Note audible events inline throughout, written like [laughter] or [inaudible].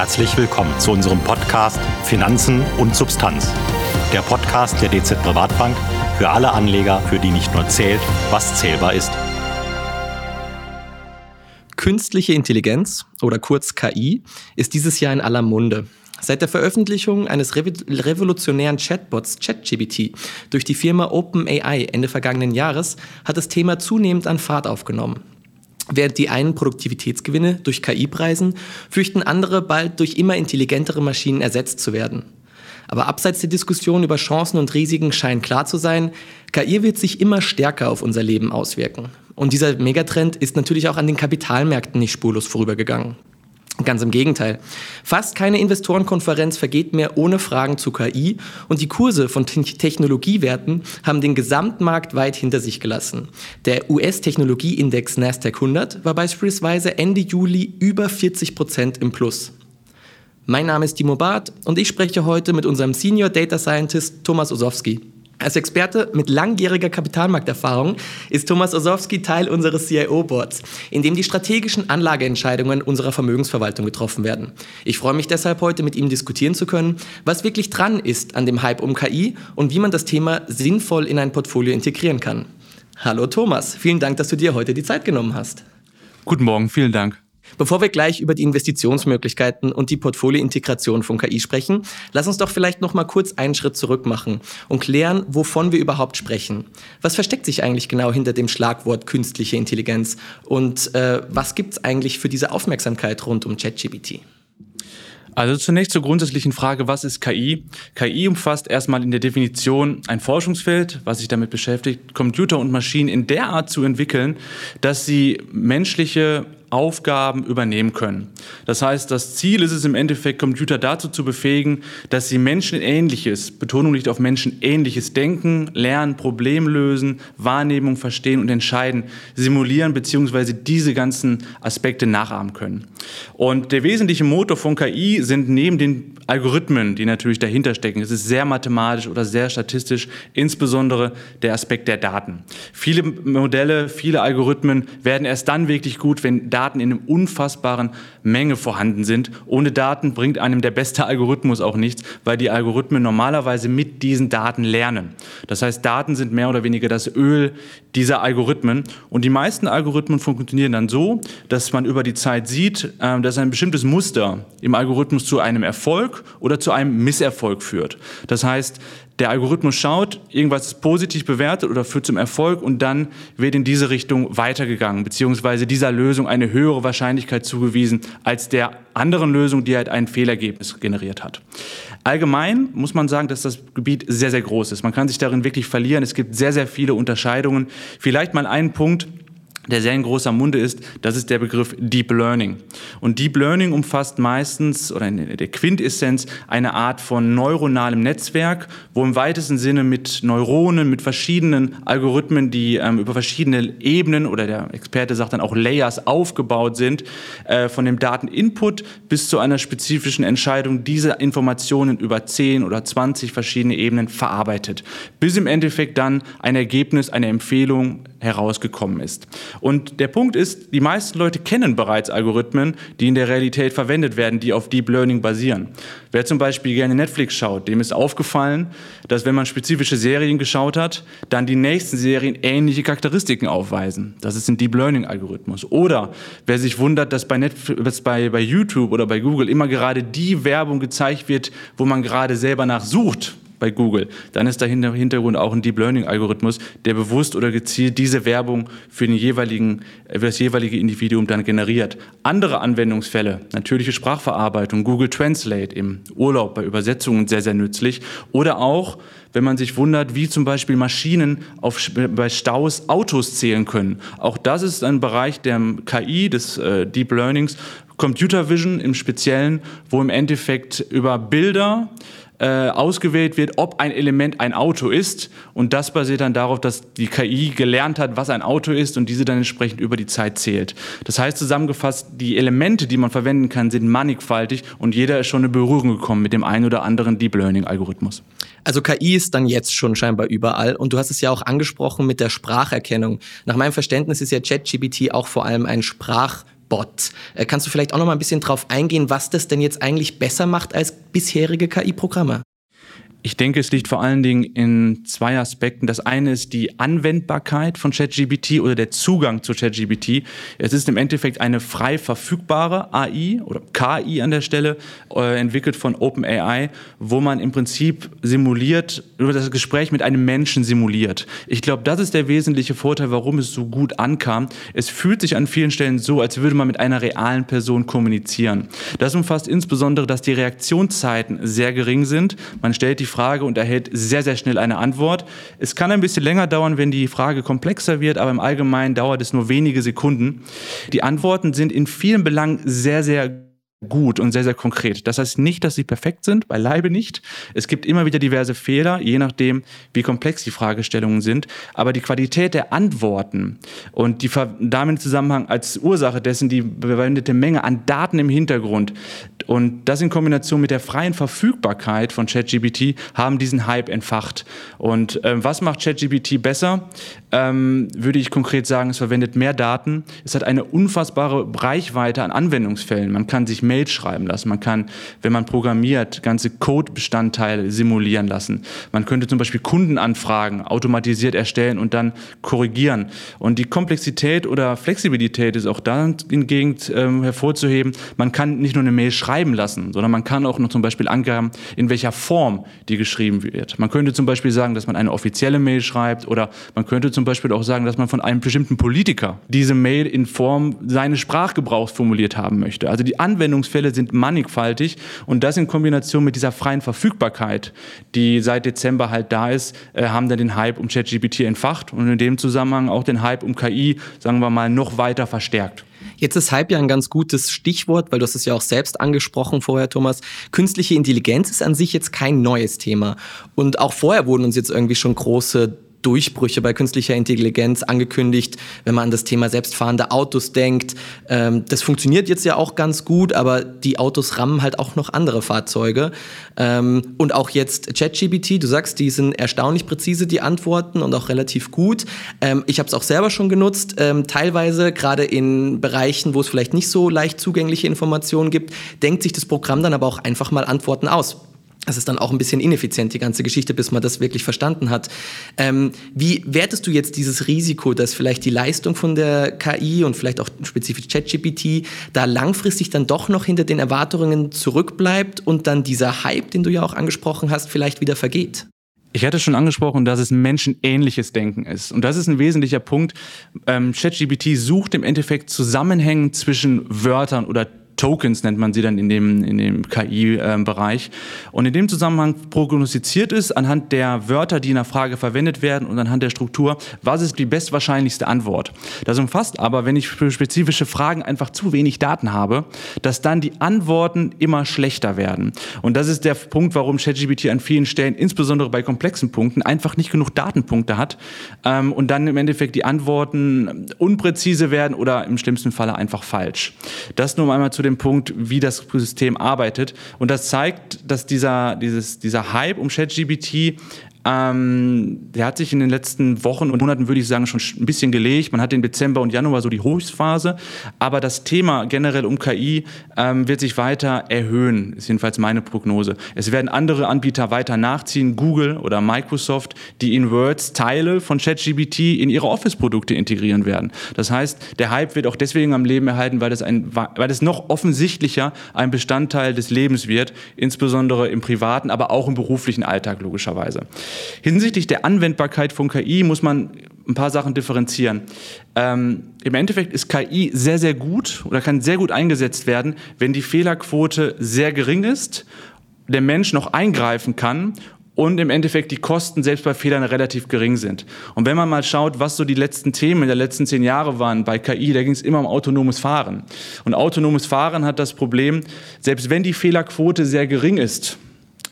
Herzlich willkommen zu unserem Podcast Finanzen und Substanz. Der Podcast der DZ Privatbank für alle Anleger, für die nicht nur zählt, was zählbar ist. Künstliche Intelligenz oder kurz KI ist dieses Jahr in aller Munde. Seit der Veröffentlichung eines revolutionären Chatbots ChatGPT durch die Firma OpenAI Ende vergangenen Jahres hat das Thema zunehmend an Fahrt aufgenommen. Während die einen Produktivitätsgewinne durch KI preisen, fürchten andere bald durch immer intelligentere Maschinen ersetzt zu werden. Aber abseits der Diskussion über Chancen und Risiken scheint klar zu sein, KI wird sich immer stärker auf unser Leben auswirken. Und dieser Megatrend ist natürlich auch an den Kapitalmärkten nicht spurlos vorübergegangen. Ganz im Gegenteil. Fast keine Investorenkonferenz vergeht mehr ohne Fragen zu KI und die Kurse von Technologiewerten haben den Gesamtmarkt weit hinter sich gelassen. Der US-Technologieindex Nasdaq 100 war beispielsweise Ende Juli über 40 Prozent im Plus. Mein Name ist Timo Barth und ich spreche heute mit unserem Senior Data Scientist Thomas Osowski. Als Experte mit langjähriger Kapitalmarkterfahrung ist Thomas Osowski Teil unseres CIO-Boards, in dem die strategischen Anlageentscheidungen unserer Vermögensverwaltung getroffen werden. Ich freue mich deshalb heute mit ihm diskutieren zu können, was wirklich dran ist an dem Hype um KI und wie man das Thema sinnvoll in ein Portfolio integrieren kann. Hallo Thomas, vielen Dank, dass du dir heute die Zeit genommen hast. Guten Morgen, vielen Dank. Bevor wir gleich über die Investitionsmöglichkeiten und die Portfoliointegration von KI sprechen, lass uns doch vielleicht noch mal kurz einen Schritt zurück machen und klären, wovon wir überhaupt sprechen. Was versteckt sich eigentlich genau hinter dem Schlagwort künstliche Intelligenz und äh, was gibt es eigentlich für diese Aufmerksamkeit rund um ChatGPT? Also zunächst zur grundsätzlichen Frage, was ist KI? KI umfasst erstmal in der Definition ein Forschungsfeld, was sich damit beschäftigt, Computer und Maschinen in der Art zu entwickeln, dass sie menschliche Aufgaben übernehmen können. Das heißt, das Ziel ist es im Endeffekt, Computer dazu zu befähigen, dass sie menschenähnliches, Betonung liegt auf menschenähnliches Denken, Lernen, Problem lösen, Wahrnehmung verstehen und entscheiden, simulieren bzw. diese ganzen Aspekte nachahmen können. Und der wesentliche Motor von KI sind neben den Algorithmen, die natürlich dahinter stecken, es ist sehr mathematisch oder sehr statistisch, insbesondere der Aspekt der Daten. Viele Modelle, viele Algorithmen werden erst dann wirklich gut, wenn Daten Daten in einer unfassbaren Menge vorhanden sind. Ohne Daten bringt einem der beste Algorithmus auch nichts, weil die Algorithmen normalerweise mit diesen Daten lernen. Das heißt, Daten sind mehr oder weniger das Öl dieser Algorithmen. Und die meisten Algorithmen funktionieren dann so, dass man über die Zeit sieht, ähm, dass ein bestimmtes Muster im Algorithmus zu einem Erfolg oder zu einem Misserfolg führt. Das heißt, der Algorithmus schaut, irgendwas ist positiv bewertet oder führt zum Erfolg und dann wird in diese Richtung weitergegangen, beziehungsweise dieser Lösung eine höhere Wahrscheinlichkeit zugewiesen als der anderen Lösung, die halt ein Fehlergebnis generiert hat. Allgemein muss man sagen, dass das Gebiet sehr, sehr groß ist. Man kann sich darin wirklich verlieren. Es gibt sehr, sehr viele Unterscheidungen. Vielleicht mal einen Punkt, der sehr in großer Munde ist, das ist der Begriff Deep Learning. Und Deep Learning umfasst meistens oder in der Quintessenz eine Art von neuronalem Netzwerk, wo im weitesten Sinne mit Neuronen, mit verschiedenen Algorithmen, die ähm, über verschiedene Ebenen oder der Experte sagt dann auch Layers aufgebaut sind, äh, von dem Dateninput bis zu einer spezifischen Entscheidung diese Informationen über 10 oder 20 verschiedene Ebenen verarbeitet, bis im Endeffekt dann ein Ergebnis, eine Empfehlung herausgekommen ist. Und der Punkt ist, die meisten Leute kennen bereits Algorithmen, die in der Realität verwendet werden, die auf Deep Learning basieren. Wer zum Beispiel gerne Netflix schaut, dem ist aufgefallen, dass wenn man spezifische Serien geschaut hat, dann die nächsten Serien ähnliche Charakteristiken aufweisen. Das ist ein Deep Learning Algorithmus. Oder wer sich wundert, dass bei, Netflix, bei, bei YouTube oder bei Google immer gerade die Werbung gezeigt wird, wo man gerade selber nachsucht, bei Google, dann ist dahinter im Hintergrund auch ein Deep Learning Algorithmus, der bewusst oder gezielt diese Werbung für, den jeweiligen, für das jeweilige Individuum dann generiert. Andere Anwendungsfälle, natürliche Sprachverarbeitung, Google Translate im Urlaub bei Übersetzungen sehr, sehr nützlich. Oder auch, wenn man sich wundert, wie zum Beispiel Maschinen auf, bei Staus Autos zählen können. Auch das ist ein Bereich der KI, des äh, Deep Learnings, Computer Vision im Speziellen, wo im Endeffekt über Bilder äh, ausgewählt wird, ob ein Element ein Auto ist. Und das basiert dann darauf, dass die KI gelernt hat, was ein Auto ist und diese dann entsprechend über die Zeit zählt. Das heißt zusammengefasst, die Elemente, die man verwenden kann, sind mannigfaltig und jeder ist schon in Berührung gekommen mit dem einen oder anderen Deep Learning Algorithmus. Also KI ist dann jetzt schon scheinbar überall und du hast es ja auch angesprochen mit der Spracherkennung. Nach meinem Verständnis ist ja ChatGPT auch vor allem ein Sprach Chatbot. Äh, kannst du vielleicht auch noch mal ein bisschen drauf eingehen, was das denn jetzt eigentlich besser macht als bisherige KI-Programme? Ich denke, es liegt vor allen Dingen in zwei Aspekten. Das eine ist die Anwendbarkeit von ChatGPT oder der Zugang zu ChatGPT. Es ist im Endeffekt eine frei verfügbare AI oder KI an der Stelle, äh, entwickelt von OpenAI, wo man im Prinzip simuliert, über das Gespräch mit einem Menschen simuliert. Ich glaube, das ist der wesentliche Vorteil, warum es so gut ankam. Es fühlt sich an vielen Stellen so, als würde man mit einer realen Person kommunizieren. Das umfasst insbesondere, dass die Reaktionszeiten sehr gering sind. Man stellt die Frage und erhält sehr, sehr schnell eine Antwort. Es kann ein bisschen länger dauern, wenn die Frage komplexer wird, aber im Allgemeinen dauert es nur wenige Sekunden. Die Antworten sind in vielen Belangen sehr, sehr gut und sehr, sehr konkret. Das heißt nicht, dass sie perfekt sind, beileibe nicht. Es gibt immer wieder diverse Fehler, je nachdem, wie komplex die Fragestellungen sind. Aber die Qualität der Antworten und die damit im Zusammenhang als Ursache dessen die verwendete Menge an Daten im Hintergrund und das in Kombination mit der freien Verfügbarkeit von ChatGPT haben diesen Hype entfacht. Und ähm, was macht ChatGPT besser? Ähm, würde ich konkret sagen, es verwendet mehr Daten. Es hat eine unfassbare Reichweite an Anwendungsfällen. Man kann sich Mails schreiben lassen. Man kann, wenn man programmiert, ganze Codebestandteile simulieren lassen. Man könnte zum Beispiel Kundenanfragen automatisiert erstellen und dann korrigieren. Und die Komplexität oder Flexibilität ist auch da hingegen ähm, hervorzuheben. Man kann nicht nur eine Mail schreiben lassen, sondern man kann auch noch zum Beispiel angeben, in welcher Form die geschrieben wird. Man könnte zum Beispiel sagen, dass man eine offizielle Mail schreibt oder man könnte zum Beispiel auch sagen, dass man von einem bestimmten Politiker diese Mail in Form seines Sprachgebrauchs formuliert haben möchte. Also die Anwendung Anwendungsfälle sind mannigfaltig und das in Kombination mit dieser freien Verfügbarkeit, die seit Dezember halt da ist, äh, haben dann den Hype um ChatGPT entfacht und in dem Zusammenhang auch den Hype um KI, sagen wir mal, noch weiter verstärkt. Jetzt ist Hype ja ein ganz gutes Stichwort, weil du hast es ja auch selbst angesprochen vorher, Thomas. Künstliche Intelligenz ist an sich jetzt kein neues Thema. Und auch vorher wurden uns jetzt irgendwie schon große Durchbrüche bei künstlicher Intelligenz angekündigt, wenn man an das Thema selbstfahrende Autos denkt. Ähm, das funktioniert jetzt ja auch ganz gut, aber die Autos rammen halt auch noch andere Fahrzeuge. Ähm, und auch jetzt ChatGPT, du sagst, die sind erstaunlich präzise, die Antworten und auch relativ gut. Ähm, ich habe es auch selber schon genutzt, ähm, teilweise gerade in Bereichen, wo es vielleicht nicht so leicht zugängliche Informationen gibt, denkt sich das Programm dann aber auch einfach mal Antworten aus das ist dann auch ein bisschen ineffizient, die ganze Geschichte, bis man das wirklich verstanden hat. Ähm, wie wertest du jetzt dieses Risiko, dass vielleicht die Leistung von der KI und vielleicht auch spezifisch ChatGPT da langfristig dann doch noch hinter den Erwartungen zurückbleibt und dann dieser Hype, den du ja auch angesprochen hast, vielleicht wieder vergeht? Ich hatte schon angesprochen, dass es menschenähnliches Denken ist. Und das ist ein wesentlicher Punkt. Ähm, ChatGPT sucht im Endeffekt Zusammenhänge zwischen Wörtern oder Tokens nennt man sie dann in dem, in dem KI-Bereich. Und in dem Zusammenhang prognostiziert ist anhand der Wörter, die in der Frage verwendet werden und anhand der Struktur, was ist die bestwahrscheinlichste Antwort. Das umfasst aber, wenn ich für spezifische Fragen einfach zu wenig Daten habe, dass dann die Antworten immer schlechter werden. Und das ist der Punkt, warum ChatGPT an vielen Stellen, insbesondere bei komplexen Punkten, einfach nicht genug Datenpunkte hat ähm, und dann im Endeffekt die Antworten unpräzise werden oder im schlimmsten Falle einfach falsch. Das nur einmal zu dem dem Punkt, wie das System arbeitet. Und das zeigt, dass dieser, dieses, dieser Hype um ChatGPT ähm, der hat sich in den letzten Wochen und Monaten, würde ich sagen, schon ein bisschen gelegt. Man hat im Dezember und Januar so die Hochphase. Aber das Thema generell um KI ähm, wird sich weiter erhöhen, ist jedenfalls meine Prognose. Es werden andere Anbieter weiter nachziehen, Google oder Microsoft, die in Words Teile von ChatGPT in ihre Office-Produkte integrieren werden. Das heißt, der Hype wird auch deswegen am Leben erhalten, weil es, ein, weil es noch offensichtlicher ein Bestandteil des Lebens wird, insbesondere im privaten, aber auch im beruflichen Alltag logischerweise. Hinsichtlich der Anwendbarkeit von KI muss man ein paar Sachen differenzieren. Ähm, Im Endeffekt ist KI sehr, sehr gut oder kann sehr gut eingesetzt werden, wenn die Fehlerquote sehr gering ist, der Mensch noch eingreifen kann und im Endeffekt die Kosten selbst bei Fehlern relativ gering sind. Und wenn man mal schaut, was so die letzten Themen der letzten zehn Jahre waren bei KI, da ging es immer um autonomes Fahren. Und autonomes Fahren hat das Problem, selbst wenn die Fehlerquote sehr gering ist,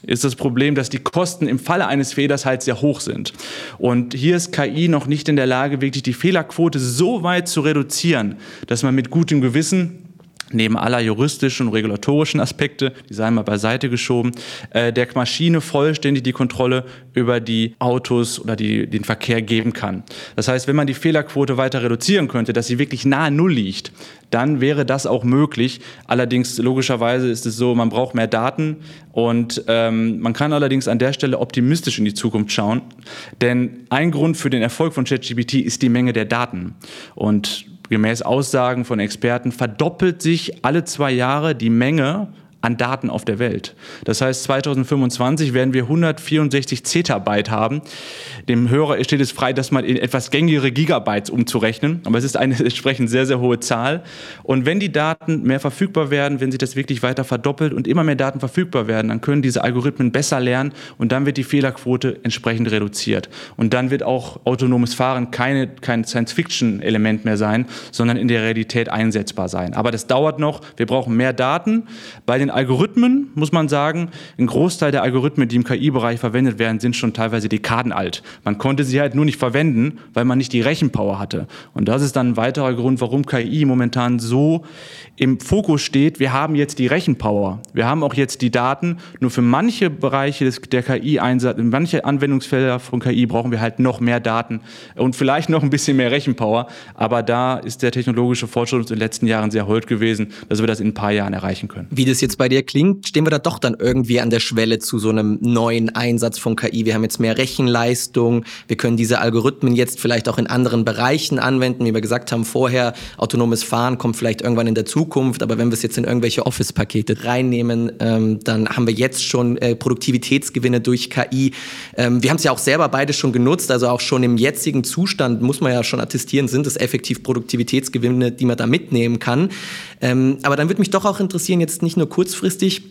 ist das Problem, dass die Kosten im Falle eines Fehlers halt sehr hoch sind. Und hier ist KI noch nicht in der Lage, wirklich die Fehlerquote so weit zu reduzieren, dass man mit gutem Gewissen neben aller juristischen und regulatorischen Aspekte, die seien mal beiseite geschoben, äh, der Maschine vollständig die Kontrolle über die Autos oder die, den Verkehr geben kann. Das heißt, wenn man die Fehlerquote weiter reduzieren könnte, dass sie wirklich nahe Null liegt, dann wäre das auch möglich. Allerdings, logischerweise ist es so, man braucht mehr Daten und ähm, man kann allerdings an der Stelle optimistisch in die Zukunft schauen, denn ein Grund für den Erfolg von ChatGPT ist die Menge der Daten. Und gemäß Aussagen von Experten verdoppelt sich alle zwei Jahre die Menge an Daten auf der Welt. Das heißt, 2025 werden wir 164 Zettabyte haben. Dem Hörer steht es frei, das mal in etwas gängigere Gigabytes umzurechnen. Aber es ist eine [laughs] entsprechend sehr, sehr hohe Zahl. Und wenn die Daten mehr verfügbar werden, wenn sich das wirklich weiter verdoppelt und immer mehr Daten verfügbar werden, dann können diese Algorithmen besser lernen und dann wird die Fehlerquote entsprechend reduziert. Und dann wird auch autonomes Fahren keine, kein Science-Fiction-Element mehr sein, sondern in der Realität einsetzbar sein. Aber das dauert noch. Wir brauchen mehr Daten. Bei den Algorithmen muss man sagen, ein Großteil der Algorithmen, die im KI-Bereich verwendet werden, sind schon teilweise Dekaden alt. Man konnte sie halt nur nicht verwenden, weil man nicht die Rechenpower hatte. Und das ist dann ein weiterer Grund, warum KI momentan so im Fokus steht. Wir haben jetzt die Rechenpower. Wir haben auch jetzt die Daten. Nur für manche Bereiche des, der KI-Einsatz, in manche Anwendungsfelder von KI brauchen wir halt noch mehr Daten und vielleicht noch ein bisschen mehr Rechenpower. Aber da ist der technologische Fortschritt in den letzten Jahren sehr hold gewesen, dass wir das in ein paar Jahren erreichen können. Wie das jetzt bei dir klingt, stehen wir da doch dann irgendwie an der Schwelle zu so einem neuen Einsatz von KI. Wir haben jetzt mehr Rechenleistung, wir können diese Algorithmen jetzt vielleicht auch in anderen Bereichen anwenden, wie wir gesagt haben vorher, autonomes Fahren kommt vielleicht irgendwann in der Zukunft, aber wenn wir es jetzt in irgendwelche Office-Pakete reinnehmen, ähm, dann haben wir jetzt schon äh, Produktivitätsgewinne durch KI. Ähm, wir haben es ja auch selber beide schon genutzt, also auch schon im jetzigen Zustand muss man ja schon attestieren, sind es effektiv Produktivitätsgewinne, die man da mitnehmen kann. Ähm, aber dann würde mich doch auch interessieren, jetzt nicht nur kurzfristig,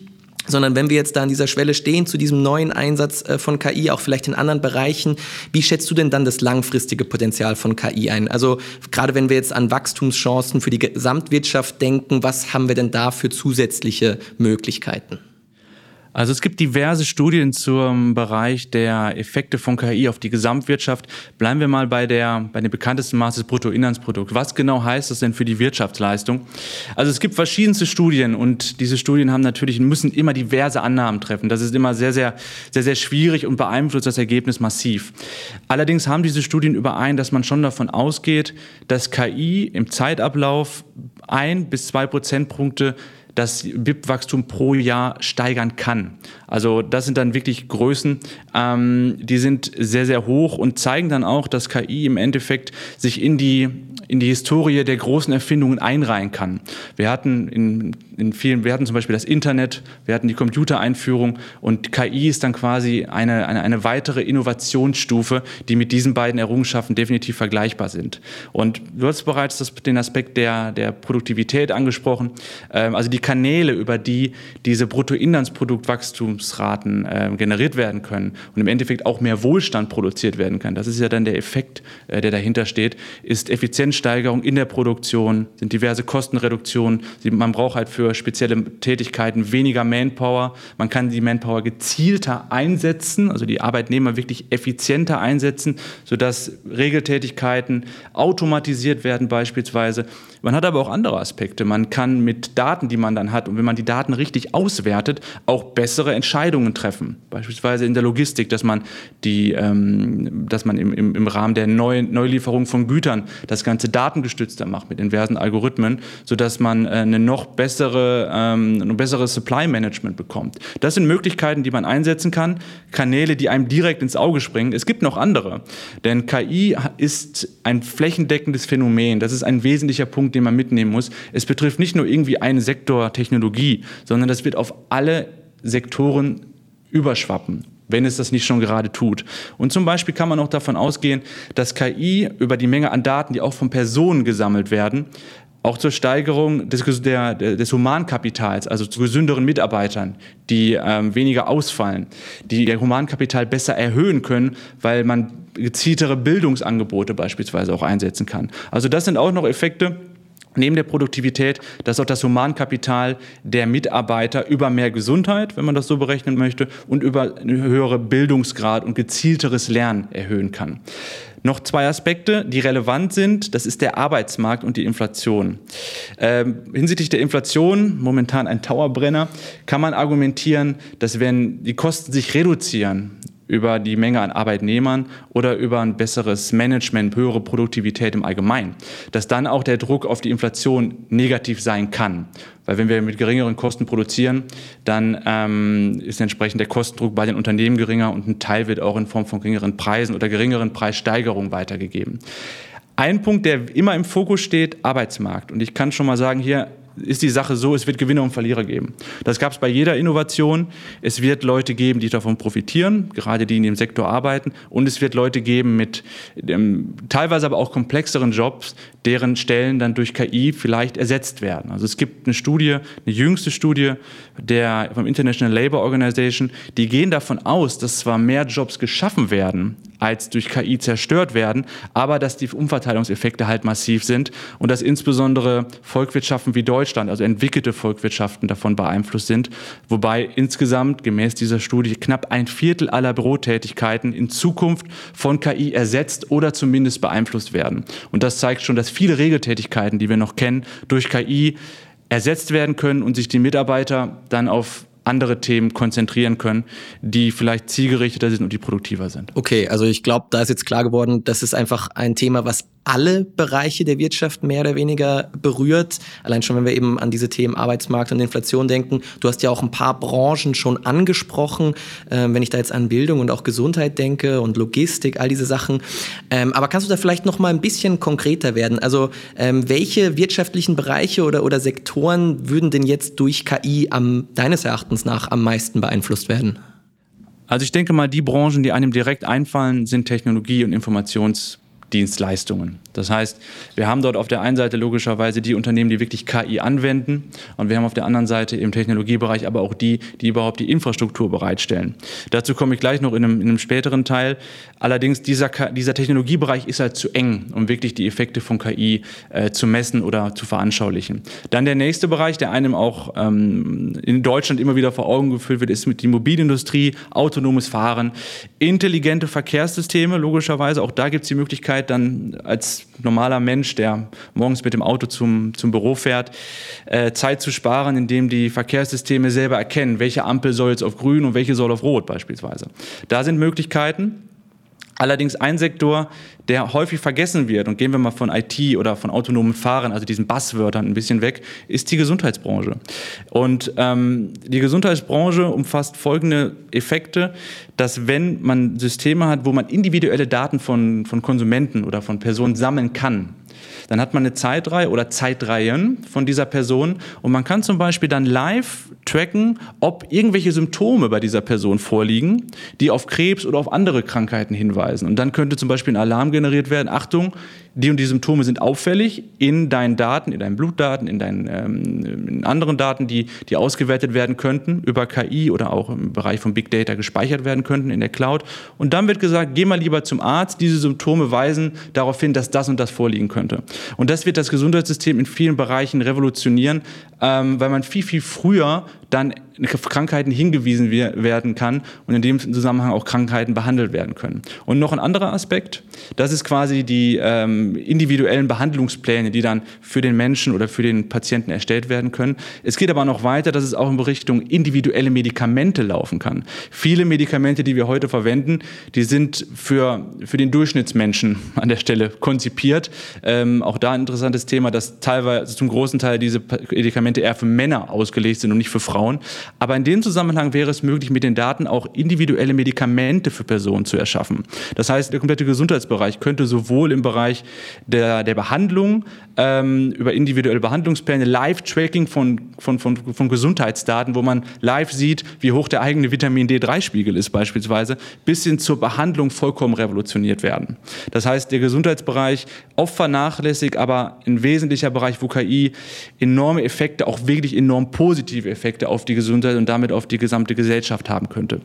sondern wenn wir jetzt da an dieser Schwelle stehen zu diesem neuen Einsatz äh, von KI, auch vielleicht in anderen Bereichen, wie schätzt du denn dann das langfristige Potenzial von KI ein? Also gerade wenn wir jetzt an Wachstumschancen für die Gesamtwirtschaft denken, was haben wir denn da für zusätzliche Möglichkeiten? Also es gibt diverse Studien zum Bereich der Effekte von KI auf die Gesamtwirtschaft. Bleiben wir mal bei der bei dem bekanntesten Maß des Bruttoinlandsprodukt. Was genau heißt das denn für die Wirtschaftsleistung? Also es gibt verschiedenste Studien und diese Studien haben natürlich müssen immer diverse Annahmen treffen. Das ist immer sehr sehr sehr sehr schwierig und beeinflusst das Ergebnis massiv. Allerdings haben diese Studien überein, dass man schon davon ausgeht, dass KI im Zeitablauf ein bis zwei Prozentpunkte das BIP-Wachstum pro Jahr steigern kann. Also das sind dann wirklich Größen, ähm, die sind sehr, sehr hoch und zeigen dann auch, dass KI im Endeffekt sich in die, in die Historie der großen Erfindungen einreihen kann. Wir hatten in, in vielen, wir hatten zum Beispiel das Internet, wir hatten die Computereinführung und KI ist dann quasi eine, eine, eine weitere Innovationsstufe, die mit diesen beiden Errungenschaften definitiv vergleichbar sind. Und du hast bereits das, den Aspekt der, der Produktivität angesprochen. Ähm, also die Kanäle, über die diese Bruttoinlandsproduktwachstumsraten äh, generiert werden können und im Endeffekt auch mehr Wohlstand produziert werden kann. Das ist ja dann der Effekt, äh, der dahinter steht, ist Effizienzsteigerung in der Produktion, sind diverse Kostenreduktionen. Man braucht halt für spezielle Tätigkeiten weniger Manpower. Man kann die Manpower gezielter einsetzen, also die Arbeitnehmer wirklich effizienter einsetzen, sodass Regeltätigkeiten automatisiert werden beispielsweise. Man hat aber auch andere Aspekte. Man kann mit Daten, die man dann hat und wenn man die Daten richtig auswertet, auch bessere Entscheidungen treffen. Beispielsweise in der Logistik, dass man, die, ähm, dass man im, im, im Rahmen der Neu Neulieferung von Gütern das Ganze datengestützter macht mit inversen Algorithmen, sodass man äh, eine noch bessere, ähm, ein besseres Supply Management bekommt. Das sind Möglichkeiten, die man einsetzen kann, Kanäle, die einem direkt ins Auge springen. Es gibt noch andere, denn KI ist ein flächendeckendes Phänomen. Das ist ein wesentlicher Punkt, den man mitnehmen muss. Es betrifft nicht nur irgendwie einen Sektor Technologie, sondern das wird auf alle Sektoren überschwappen wenn es das nicht schon gerade tut. Und zum Beispiel kann man auch davon ausgehen, dass KI über die Menge an Daten, die auch von Personen gesammelt werden, auch zur Steigerung des, der, des Humankapitals, also zu gesünderen Mitarbeitern, die ähm, weniger ausfallen, die ihr Humankapital besser erhöhen können, weil man gezieltere Bildungsangebote beispielsweise auch einsetzen kann. Also das sind auch noch Effekte, neben der Produktivität, dass auch das Humankapital der Mitarbeiter über mehr Gesundheit, wenn man das so berechnen möchte, und über einen höheren Bildungsgrad und gezielteres Lernen erhöhen kann. Noch zwei Aspekte, die relevant sind. Das ist der Arbeitsmarkt und die Inflation. Ähm, hinsichtlich der Inflation, momentan ein Dauerbrenner, kann man argumentieren, dass wenn die Kosten sich reduzieren, über die Menge an Arbeitnehmern oder über ein besseres Management, höhere Produktivität im Allgemeinen, dass dann auch der Druck auf die Inflation negativ sein kann. Weil wenn wir mit geringeren Kosten produzieren, dann ähm, ist entsprechend der Kostendruck bei den Unternehmen geringer und ein Teil wird auch in Form von geringeren Preisen oder geringeren Preissteigerungen weitergegeben. Ein Punkt, der immer im Fokus steht, Arbeitsmarkt. Und ich kann schon mal sagen, hier ist die Sache so, es wird Gewinner und Verlierer geben. Das gab es bei jeder Innovation. Es wird Leute geben, die davon profitieren, gerade die in dem Sektor arbeiten. Und es wird Leute geben mit ähm, teilweise aber auch komplexeren Jobs, deren Stellen dann durch KI vielleicht ersetzt werden. Also es gibt eine Studie, eine jüngste Studie der, vom International Labour Organization, die gehen davon aus, dass zwar mehr Jobs geschaffen werden, als durch KI zerstört werden, aber dass die Umverteilungseffekte halt massiv sind und dass insbesondere Volkswirtschaften wie Deutschland, also entwickelte Volkswirtschaften davon beeinflusst sind, wobei insgesamt gemäß dieser Studie knapp ein Viertel aller Bürotätigkeiten in Zukunft von KI ersetzt oder zumindest beeinflusst werden. Und das zeigt schon, dass viele Regeltätigkeiten, die wir noch kennen, durch KI ersetzt werden können und sich die Mitarbeiter dann auf andere Themen konzentrieren können, die vielleicht zielgerichteter sind und die produktiver sind. Okay, also ich glaube, da ist jetzt klar geworden, das ist einfach ein Thema, was alle Bereiche der Wirtschaft mehr oder weniger berührt. Allein schon, wenn wir eben an diese Themen Arbeitsmarkt und Inflation denken. Du hast ja auch ein paar Branchen schon angesprochen, ähm, wenn ich da jetzt an Bildung und auch Gesundheit denke und Logistik, all diese Sachen. Ähm, aber kannst du da vielleicht noch mal ein bisschen konkreter werden? Also ähm, welche wirtschaftlichen Bereiche oder, oder Sektoren würden denn jetzt durch KI am, deines Erachtens nach am meisten beeinflusst werden? Also ich denke mal, die Branchen, die einem direkt einfallen, sind Technologie und Informations Dienstleistungen. Das heißt, wir haben dort auf der einen Seite logischerweise die Unternehmen, die wirklich KI anwenden und wir haben auf der anderen Seite im Technologiebereich aber auch die, die überhaupt die Infrastruktur bereitstellen. Dazu komme ich gleich noch in einem, in einem späteren Teil. Allerdings dieser, dieser Technologiebereich ist halt zu eng, um wirklich die Effekte von KI äh, zu messen oder zu veranschaulichen. Dann der nächste Bereich, der einem auch ähm, in Deutschland immer wieder vor Augen geführt wird, ist mit die Mobilindustrie, autonomes Fahren, intelligente Verkehrssysteme, logischerweise. Auch da gibt es die Möglichkeit, Möglichkeit, dann als normaler Mensch, der morgens mit dem Auto zum, zum Büro fährt, äh, Zeit zu sparen, indem die Verkehrssysteme selber erkennen, welche Ampel soll jetzt auf grün und welche soll auf rot beispielsweise. Da sind Möglichkeiten. Allerdings ein Sektor, der häufig vergessen wird, und gehen wir mal von IT oder von autonomen Fahren, also diesen Basswörtern ein bisschen weg, ist die Gesundheitsbranche. Und ähm, die Gesundheitsbranche umfasst folgende Effekte, dass wenn man Systeme hat, wo man individuelle Daten von, von Konsumenten oder von Personen sammeln kann, dann hat man eine Zeitreihe oder Zeitreihen von dieser Person und man kann zum Beispiel dann live tracken, ob irgendwelche Symptome bei dieser Person vorliegen, die auf Krebs oder auf andere Krankheiten hinweisen. Und dann könnte zum Beispiel ein Alarm generiert werden, Achtung, die und die Symptome sind auffällig in deinen Daten, in deinen Blutdaten, in deinen ähm, in anderen Daten, die, die ausgewertet werden könnten über KI oder auch im Bereich von Big Data gespeichert werden könnten in der Cloud. Und dann wird gesagt, geh mal lieber zum Arzt, diese Symptome weisen darauf hin, dass das und das vorliegen könnte. Und das wird das Gesundheitssystem in vielen Bereichen revolutionieren, ähm, weil man viel, viel früher dann Krankheiten hingewiesen werden kann und in dem Zusammenhang auch Krankheiten behandelt werden können. Und noch ein anderer Aspekt, das ist quasi die ähm, individuellen Behandlungspläne, die dann für den Menschen oder für den Patienten erstellt werden können. Es geht aber noch weiter, dass es auch in Richtung individuelle Medikamente laufen kann. Viele Medikamente, die wir heute verwenden, die sind für, für den Durchschnittsmenschen [laughs] an der Stelle konzipiert. Ähm, auch da ein interessantes Thema, dass teilweise zum großen Teil diese Medikamente eher für Männer ausgelegt sind und nicht für Frauen. Aber in dem Zusammenhang wäre es möglich, mit den Daten auch individuelle Medikamente für Personen zu erschaffen. Das heißt, der komplette Gesundheitsbereich könnte sowohl im Bereich der, der Behandlung ähm, über individuelle Behandlungspläne, Live-Tracking von, von, von, von Gesundheitsdaten, wo man live sieht, wie hoch der eigene Vitamin D3-Spiegel ist beispielsweise, bis hin zur Behandlung vollkommen revolutioniert werden. Das heißt, der Gesundheitsbereich oft vernachlässigt, aber ein wesentlicher Bereich, wo KI enorme Effekte, auch wirklich enorm positive Effekte auf die Gesundheit und damit auf die gesamte Gesellschaft haben könnte.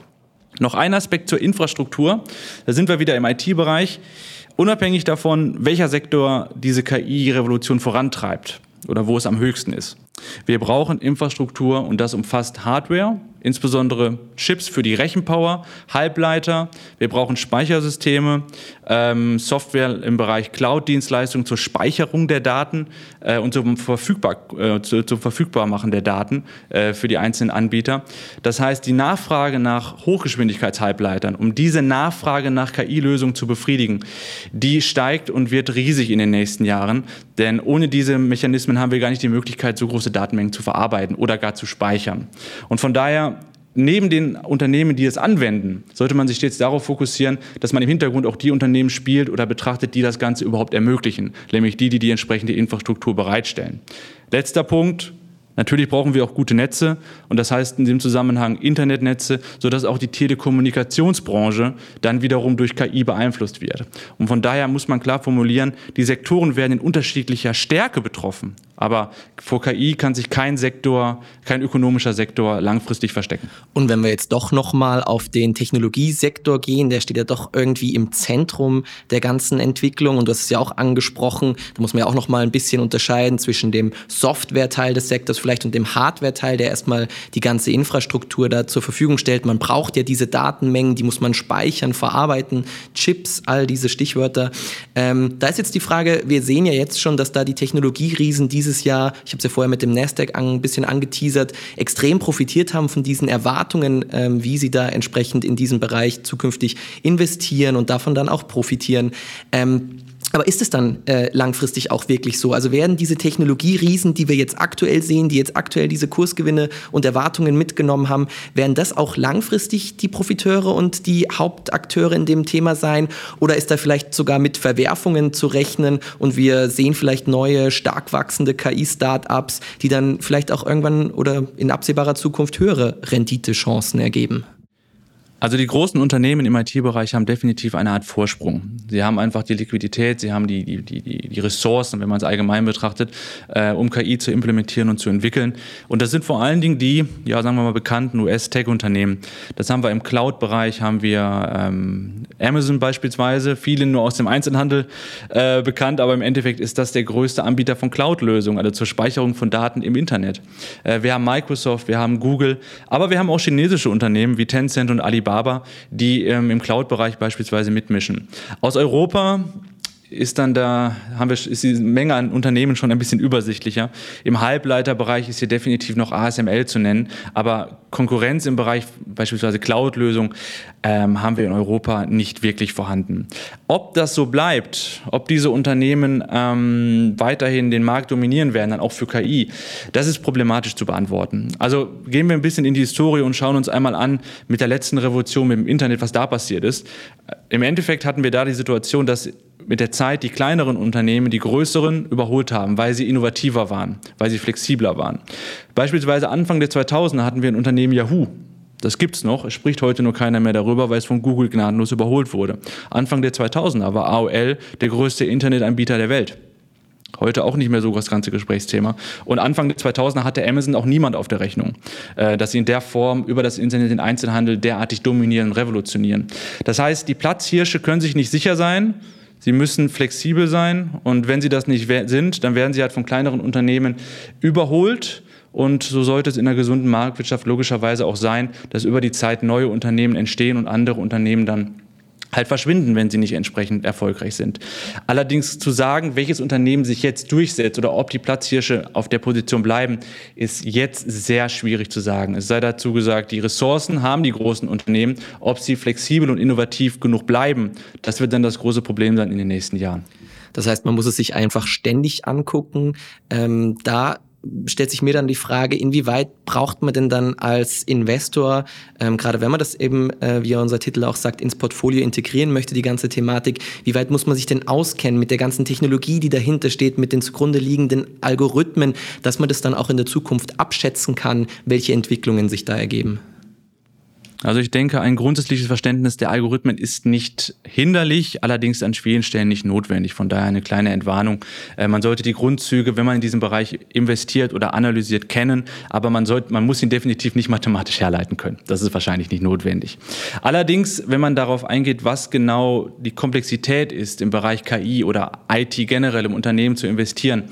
Noch ein Aspekt zur Infrastruktur. Da sind wir wieder im IT-Bereich. Unabhängig davon, welcher Sektor diese KI-Revolution vorantreibt, oder wo es am höchsten ist. Wir brauchen Infrastruktur und das umfasst Hardware, insbesondere Chips für die Rechenpower, Halbleiter, wir brauchen Speichersysteme, ähm, Software im Bereich Cloud-Dienstleistungen zur Speicherung der Daten äh, und zum, Verfügbar, äh, zu, zum Verfügbarmachen der Daten äh, für die einzelnen Anbieter. Das heißt, die Nachfrage nach Hochgeschwindigkeitshalbleitern, um diese Nachfrage nach KI-Lösungen zu befriedigen, die steigt und wird riesig in den nächsten Jahren, denn ohne diese Mechanismen haben wir gar nicht die Möglichkeit, so große Datenmengen zu verarbeiten oder gar zu speichern. Und von daher neben den Unternehmen, die es anwenden, sollte man sich stets darauf fokussieren, dass man im Hintergrund auch die Unternehmen spielt oder betrachtet, die das Ganze überhaupt ermöglichen, nämlich die, die die entsprechende Infrastruktur bereitstellen. Letzter Punkt, Natürlich brauchen wir auch gute Netze und das heißt in dem Zusammenhang Internetnetze, sodass auch die Telekommunikationsbranche dann wiederum durch KI beeinflusst wird. Und von daher muss man klar formulieren, die Sektoren werden in unterschiedlicher Stärke betroffen. Aber vor KI kann sich kein Sektor, kein ökonomischer Sektor langfristig verstecken. Und wenn wir jetzt doch nochmal auf den Technologiesektor gehen, der steht ja doch irgendwie im Zentrum der ganzen Entwicklung und du hast es ja auch angesprochen, da muss man ja auch nochmal ein bisschen unterscheiden zwischen dem Software-Teil des Sektors vielleicht und dem Hardware-Teil, der erstmal die ganze Infrastruktur da zur Verfügung stellt. Man braucht ja diese Datenmengen, die muss man speichern, verarbeiten, Chips, all diese Stichwörter. Ähm, da ist jetzt die Frage, wir sehen ja jetzt schon, dass da die Technologieriesen dieses Jahr, ich habe es ja vorher mit dem Nasdaq ein bisschen angeteasert, extrem profitiert haben von diesen Erwartungen, ähm, wie sie da entsprechend in diesem Bereich zukünftig investieren und davon dann auch profitieren. Ähm, aber ist es dann äh, langfristig auch wirklich so? Also werden diese Technologieriesen, die wir jetzt aktuell sehen, die jetzt aktuell diese Kursgewinne und Erwartungen mitgenommen haben, werden das auch langfristig die Profiteure und die Hauptakteure in dem Thema sein? Oder ist da vielleicht sogar mit Verwerfungen zu rechnen und wir sehen vielleicht neue, stark wachsende KI-Startups, die dann vielleicht auch irgendwann oder in absehbarer Zukunft höhere Renditechancen ergeben? Also die großen Unternehmen im IT-Bereich haben definitiv eine Art Vorsprung. Sie haben einfach die Liquidität, sie haben die, die, die, die Ressourcen, wenn man es allgemein betrachtet, äh, um KI zu implementieren und zu entwickeln. Und das sind vor allen Dingen die, ja sagen wir mal, bekannten US-Tech-Unternehmen. Das haben wir im Cloud-Bereich, haben wir ähm, Amazon beispielsweise, viele nur aus dem Einzelhandel äh, bekannt, aber im Endeffekt ist das der größte Anbieter von Cloud-Lösungen, also zur Speicherung von Daten im Internet. Äh, wir haben Microsoft, wir haben Google, aber wir haben auch chinesische Unternehmen wie Tencent und Alibaba Alibaba, die ähm, im Cloud-Bereich beispielsweise mitmischen. Aus Europa ist dann da, haben wir, ist die Menge an Unternehmen schon ein bisschen übersichtlicher. Im Halbleiterbereich ist hier definitiv noch ASML zu nennen, aber Konkurrenz im Bereich beispielsweise Cloud-Lösung ähm, haben wir in Europa nicht wirklich vorhanden. Ob das so bleibt, ob diese Unternehmen ähm, weiterhin den Markt dominieren werden, dann auch für KI, das ist problematisch zu beantworten. Also gehen wir ein bisschen in die Historie und schauen uns einmal an mit der letzten Revolution mit dem Internet, was da passiert ist. Im Endeffekt hatten wir da die Situation, dass mit der Zeit die kleineren Unternehmen die größeren überholt haben, weil sie innovativer waren, weil sie flexibler waren. Beispielsweise Anfang der 2000er hatten wir ein Unternehmen Yahoo. Das gibt's noch, es spricht heute nur keiner mehr darüber, weil es von Google gnadenlos überholt wurde. Anfang der 2000er war AOL der größte Internetanbieter der Welt. Heute auch nicht mehr so das ganze Gesprächsthema. Und Anfang der 2000er hatte Amazon auch niemand auf der Rechnung, äh, dass sie in der Form über das Internet den Einzelhandel derartig dominieren und revolutionieren. Das heißt, die Platzhirsche können sich nicht sicher sein, Sie müssen flexibel sein und wenn sie das nicht sind, dann werden sie halt von kleineren Unternehmen überholt. Und so sollte es in einer gesunden Marktwirtschaft logischerweise auch sein, dass über die Zeit neue Unternehmen entstehen und andere Unternehmen dann halt verschwinden, wenn sie nicht entsprechend erfolgreich sind. Allerdings zu sagen, welches Unternehmen sich jetzt durchsetzt oder ob die Platzhirsche auf der Position bleiben, ist jetzt sehr schwierig zu sagen. Es sei dazu gesagt, die Ressourcen haben die großen Unternehmen. Ob sie flexibel und innovativ genug bleiben, das wird dann das große Problem sein in den nächsten Jahren. Das heißt, man muss es sich einfach ständig angucken. Ähm, da stellt sich mir dann die Frage, inwieweit braucht man denn dann als Investor, ähm, gerade wenn man das eben, äh, wie unser Titel auch sagt, ins Portfolio integrieren möchte, die ganze Thematik, wie weit muss man sich denn auskennen mit der ganzen Technologie, die dahinter steht, mit den zugrunde liegenden Algorithmen, dass man das dann auch in der Zukunft abschätzen kann, welche Entwicklungen sich da ergeben? Also ich denke, ein grundsätzliches Verständnis der Algorithmen ist nicht hinderlich, allerdings an vielen Stellen nicht notwendig. Von daher eine kleine Entwarnung. Äh, man sollte die Grundzüge, wenn man in diesem Bereich investiert oder analysiert, kennen, aber man, sollte, man muss ihn definitiv nicht mathematisch herleiten können. Das ist wahrscheinlich nicht notwendig. Allerdings, wenn man darauf eingeht, was genau die Komplexität ist im Bereich KI oder IT generell im Unternehmen zu investieren,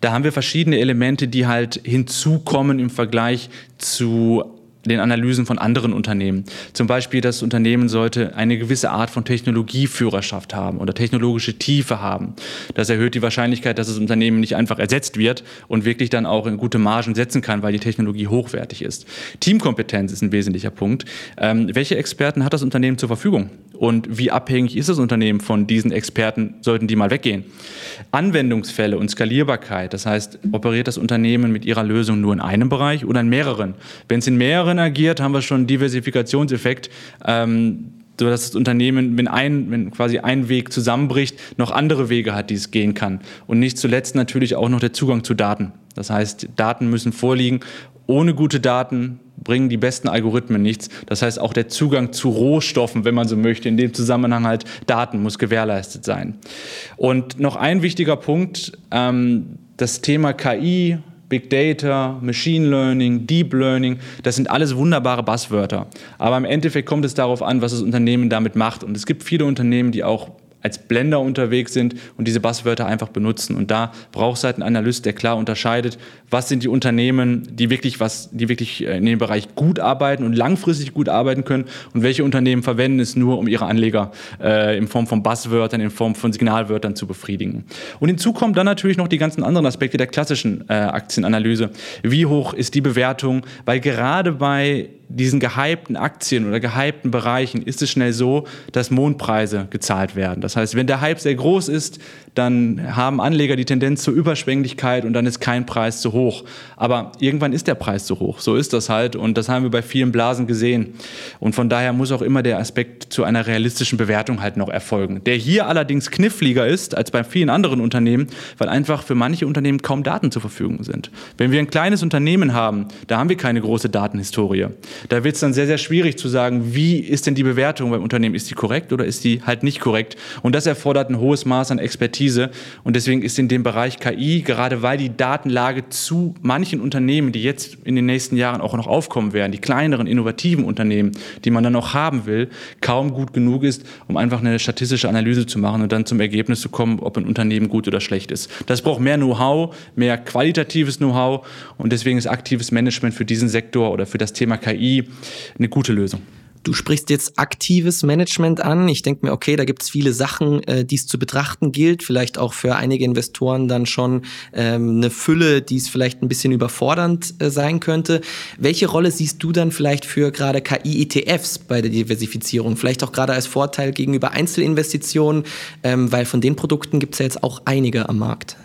da haben wir verschiedene Elemente, die halt hinzukommen im Vergleich zu den Analysen von anderen Unternehmen. Zum Beispiel, das Unternehmen sollte eine gewisse Art von Technologieführerschaft haben oder technologische Tiefe haben. Das erhöht die Wahrscheinlichkeit, dass das Unternehmen nicht einfach ersetzt wird und wirklich dann auch in gute Margen setzen kann, weil die Technologie hochwertig ist. Teamkompetenz ist ein wesentlicher Punkt. Ähm, welche Experten hat das Unternehmen zur Verfügung? Und wie abhängig ist das Unternehmen von diesen Experten? Sollten die mal weggehen? Anwendungsfälle und Skalierbarkeit, das heißt, operiert das Unternehmen mit ihrer Lösung nur in einem Bereich oder in mehreren? Wenn es in mehreren agiert, haben wir schon einen Diversifikationseffekt. Ähm, dass das Unternehmen, wenn ein, wenn quasi ein Weg zusammenbricht, noch andere Wege hat, die es gehen kann. Und nicht zuletzt natürlich auch noch der Zugang zu Daten. Das heißt, Daten müssen vorliegen. Ohne gute Daten bringen die besten Algorithmen nichts. Das heißt, auch der Zugang zu Rohstoffen, wenn man so möchte, in dem Zusammenhang halt Daten muss gewährleistet sein. Und noch ein wichtiger Punkt, ähm, das Thema KI, Big Data, Machine Learning, Deep Learning, das sind alles wunderbare Buzzwörter. Aber im Endeffekt kommt es darauf an, was das Unternehmen damit macht. Und es gibt viele Unternehmen, die auch als Blender unterwegs sind und diese Buzzwörter einfach benutzen. Und da braucht es halt einen Analyst, der klar unterscheidet, was sind die Unternehmen, die wirklich was, die wirklich äh, in dem Bereich gut arbeiten und langfristig gut arbeiten können und welche Unternehmen verwenden es nur, um ihre Anleger äh, in Form von Buzzwörtern, in Form von Signalwörtern zu befriedigen. Und hinzu kommen dann natürlich noch die ganzen anderen Aspekte der klassischen äh, Aktienanalyse. Wie hoch ist die Bewertung? Weil gerade bei diesen gehypten Aktien oder gehypten Bereichen ist es schnell so, dass Mondpreise gezahlt werden. Das heißt, wenn der Hype sehr groß ist, dann haben Anleger die Tendenz zur Überschwänglichkeit und dann ist kein Preis zu hoch. Aber irgendwann ist der Preis zu hoch. So ist das halt und das haben wir bei vielen Blasen gesehen. Und von daher muss auch immer der Aspekt zu einer realistischen Bewertung halt noch erfolgen. Der hier allerdings kniffliger ist als bei vielen anderen Unternehmen, weil einfach für manche Unternehmen kaum Daten zur Verfügung sind. Wenn wir ein kleines Unternehmen haben, da haben wir keine große Datenhistorie. Da wird es dann sehr, sehr schwierig zu sagen, wie ist denn die Bewertung beim Unternehmen? Ist die korrekt oder ist die halt nicht korrekt? Und das erfordert ein hohes Maß an Expertise. Und deswegen ist in dem Bereich KI, gerade weil die Datenlage zu manchen Unternehmen, die jetzt in den nächsten Jahren auch noch aufkommen werden, die kleineren, innovativen Unternehmen, die man dann noch haben will, kaum gut genug ist, um einfach eine statistische Analyse zu machen und dann zum Ergebnis zu kommen, ob ein Unternehmen gut oder schlecht ist. Das braucht mehr Know-how, mehr qualitatives Know-how und deswegen ist aktives Management für diesen Sektor oder für das Thema KI eine gute Lösung. Du sprichst jetzt aktives Management an. Ich denke mir, okay, da gibt es viele Sachen, äh, die es zu betrachten gilt. Vielleicht auch für einige Investoren dann schon ähm, eine Fülle, die es vielleicht ein bisschen überfordernd äh, sein könnte. Welche Rolle siehst du dann vielleicht für gerade KI-ETFs bei der Diversifizierung? Vielleicht auch gerade als Vorteil gegenüber Einzelinvestitionen, ähm, weil von den Produkten gibt es ja jetzt auch einige am Markt.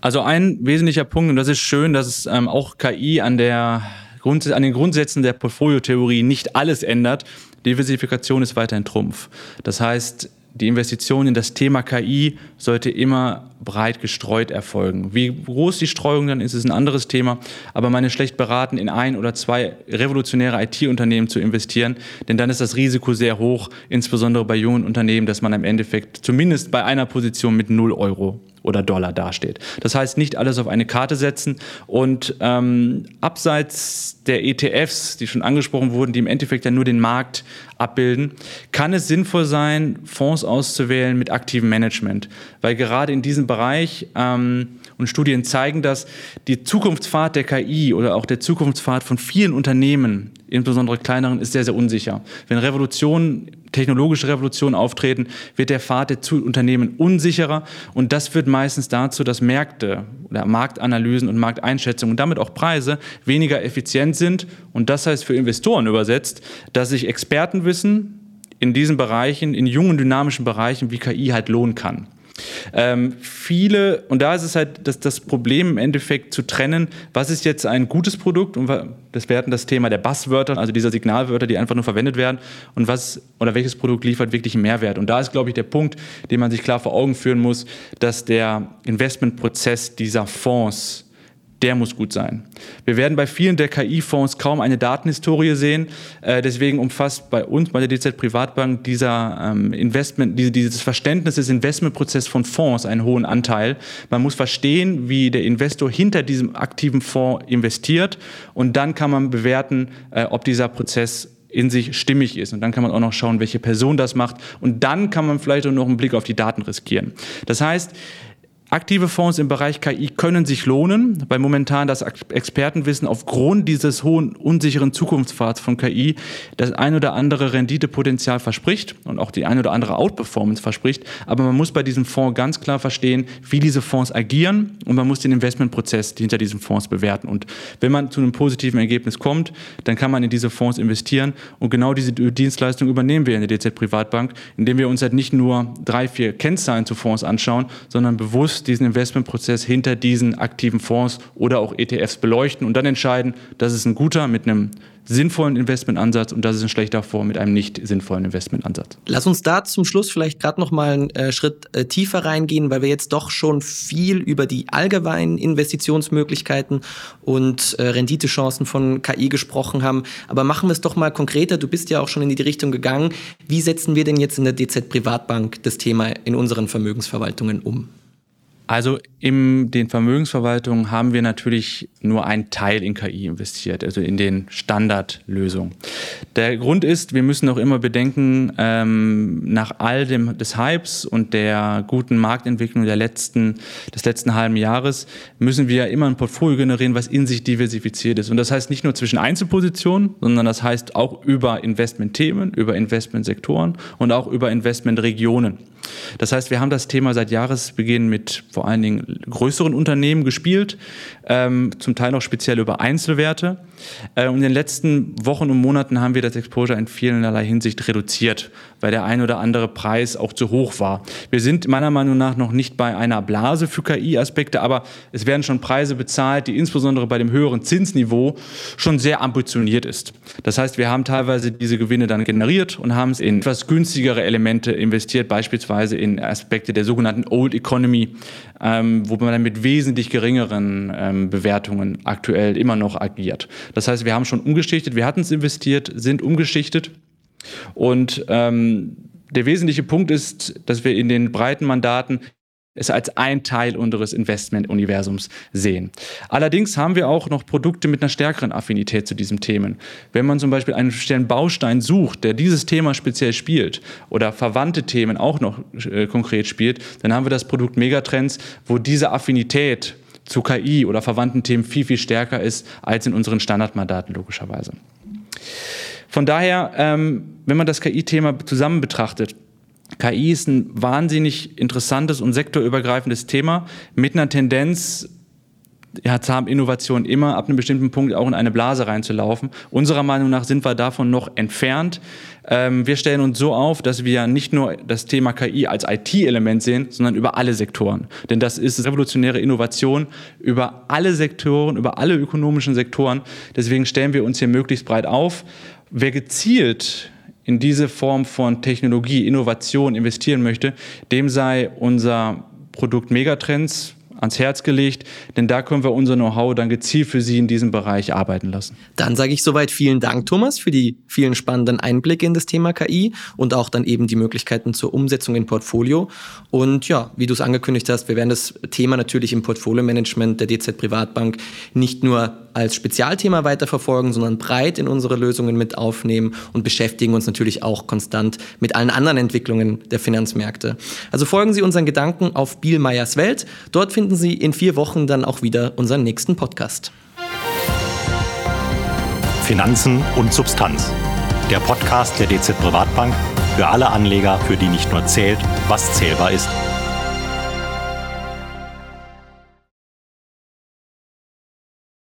Also ein wesentlicher Punkt, und das ist schön, dass es ähm, auch KI an der an den Grundsätzen der Portfoliotheorie nicht alles ändert. Diversifikation ist weiterhin Trumpf. Das heißt, die Investition in das Thema KI sollte immer breit gestreut erfolgen. Wie groß die Streuung dann ist, ist ein anderes Thema. Aber man ist schlecht beraten, in ein oder zwei revolutionäre IT-Unternehmen zu investieren, denn dann ist das Risiko sehr hoch, insbesondere bei jungen Unternehmen, dass man im Endeffekt zumindest bei einer Position mit 0 Euro oder Dollar dasteht. Das heißt, nicht alles auf eine Karte setzen und ähm, abseits der ETFs, die schon angesprochen wurden, die im Endeffekt ja nur den Markt abbilden, kann es sinnvoll sein, Fonds auszuwählen mit aktivem Management, weil gerade in diesem Bereich ähm, und Studien zeigen das, die Zukunftsfahrt der KI oder auch der Zukunftsfahrt von vielen Unternehmen, insbesondere kleineren, ist sehr, sehr unsicher. Wenn Revolutionen technologische Revolutionen auftreten, wird der Pfad der Unternehmen unsicherer und das führt meistens dazu, dass Märkte oder Marktanalysen und Markteinschätzungen und damit auch Preise weniger effizient sind und das heißt für Investoren übersetzt, dass sich Expertenwissen in diesen Bereichen, in jungen dynamischen Bereichen wie KI halt lohnen kann. Ähm, viele, und da ist es halt das, das Problem im Endeffekt zu trennen, was ist jetzt ein gutes Produkt und das wäre das Thema der Buzzwörter, also dieser Signalwörter, die einfach nur verwendet werden und was oder welches Produkt liefert wirklich einen Mehrwert. Und da ist, glaube ich, der Punkt, den man sich klar vor Augen führen muss, dass der Investmentprozess dieser Fonds der muss gut sein. Wir werden bei vielen der KI-Fonds kaum eine Datenhistorie sehen. Äh, deswegen umfasst bei uns, bei der DZ Privatbank, dieser ähm, Investment, diese, dieses Verständnis des Investmentprozesses von Fonds einen hohen Anteil. Man muss verstehen, wie der Investor hinter diesem aktiven Fonds investiert und dann kann man bewerten, äh, ob dieser Prozess in sich stimmig ist. Und dann kann man auch noch schauen, welche Person das macht. Und dann kann man vielleicht auch noch einen Blick auf die Daten riskieren. Das heißt, Aktive Fonds im Bereich KI können sich lohnen, weil momentan das Expertenwissen aufgrund dieses hohen unsicheren Zukunftspfads von KI das ein oder andere Renditepotenzial verspricht und auch die ein oder andere Outperformance verspricht. Aber man muss bei diesem Fonds ganz klar verstehen, wie diese Fonds agieren und man muss den Investmentprozess hinter diesen Fonds bewerten. Und wenn man zu einem positiven Ergebnis kommt, dann kann man in diese Fonds investieren und genau diese Dienstleistung übernehmen wir in der DZ Privatbank, indem wir uns halt nicht nur drei, vier Kennzahlen zu Fonds anschauen, sondern bewusst diesen Investmentprozess hinter diesen aktiven Fonds oder auch ETFs beleuchten und dann entscheiden, das ist ein guter mit einem sinnvollen Investmentansatz und das ist ein schlechter Fonds mit einem nicht sinnvollen Investmentansatz. Lass uns da zum Schluss vielleicht gerade noch mal einen äh, Schritt äh, tiefer reingehen, weil wir jetzt doch schon viel über die allgemeinen Investitionsmöglichkeiten und äh, Renditechancen von KI gesprochen haben. Aber machen wir es doch mal konkreter. Du bist ja auch schon in die Richtung gegangen. Wie setzen wir denn jetzt in der DZ Privatbank das Thema in unseren Vermögensverwaltungen um? Also in den Vermögensverwaltungen haben wir natürlich nur einen Teil in KI investiert, also in den Standardlösungen. Der Grund ist, wir müssen auch immer bedenken, ähm, nach all dem des Hypes und der guten Marktentwicklung der letzten, des letzten halben Jahres müssen wir immer ein Portfolio generieren, was in sich diversifiziert ist. Und das heißt nicht nur zwischen Einzelpositionen, sondern das heißt auch über Investmentthemen, über Investmentsektoren und auch über Investmentregionen. Das heißt, wir haben das Thema seit Jahresbeginn mit vor allen Dingen größeren Unternehmen gespielt, ähm, zum Teil auch speziell über Einzelwerte. Äh, in den letzten Wochen und Monaten haben wir das Exposure in vielerlei Hinsicht reduziert, weil der ein oder andere Preis auch zu hoch war. Wir sind meiner Meinung nach noch nicht bei einer Blase für KI-Aspekte, aber es werden schon Preise bezahlt, die insbesondere bei dem höheren Zinsniveau schon sehr ambitioniert ist. Das heißt, wir haben teilweise diese Gewinne dann generiert und haben es in etwas günstigere Elemente investiert, beispielsweise in Aspekte der sogenannten Old Economy, ähm, wo man dann mit wesentlich geringeren ähm, Bewertungen aktuell immer noch agiert. Das heißt, wir haben schon umgeschichtet, wir hatten es investiert, sind umgeschichtet und ähm, der wesentliche Punkt ist, dass wir in den breiten Mandaten es als ein Teil unseres Investment-Universums sehen. Allerdings haben wir auch noch Produkte mit einer stärkeren Affinität zu diesen Themen. Wenn man zum Beispiel einen Baustein sucht, der dieses Thema speziell spielt oder verwandte Themen auch noch äh, konkret spielt, dann haben wir das Produkt Megatrends, wo diese Affinität zu KI oder verwandten Themen viel, viel stärker ist als in unseren Standardmandaten logischerweise. Von daher, ähm, wenn man das KI-Thema zusammen betrachtet, KI ist ein wahnsinnig interessantes und sektorübergreifendes Thema mit einer Tendenz, ja, haben Innovationen immer ab einem bestimmten Punkt auch in eine Blase reinzulaufen. Unserer Meinung nach sind wir davon noch entfernt. Ähm, wir stellen uns so auf, dass wir nicht nur das Thema KI als IT-Element sehen, sondern über alle Sektoren. Denn das ist revolutionäre Innovation über alle Sektoren, über alle ökonomischen Sektoren. Deswegen stellen wir uns hier möglichst breit auf. Wer gezielt in diese Form von Technologie, Innovation investieren möchte, dem sei unser Produkt Megatrends ans Herz gelegt, denn da können wir unser Know-how dann gezielt für Sie in diesem Bereich arbeiten lassen. Dann sage ich soweit vielen Dank, Thomas, für die vielen spannenden Einblicke in das Thema KI und auch dann eben die Möglichkeiten zur Umsetzung in Portfolio. Und ja, wie du es angekündigt hast, wir werden das Thema natürlich im Portfolio-Management der DZ Privatbank nicht nur als Spezialthema weiterverfolgen, sondern breit in unsere Lösungen mit aufnehmen und beschäftigen uns natürlich auch konstant mit allen anderen Entwicklungen der Finanzmärkte. Also folgen Sie unseren Gedanken auf Bielmeyers Welt. Dort finden Sie in vier Wochen dann auch wieder unseren nächsten Podcast. Finanzen und Substanz. Der Podcast der DZ Privatbank für alle Anleger, für die nicht nur zählt, was zählbar ist.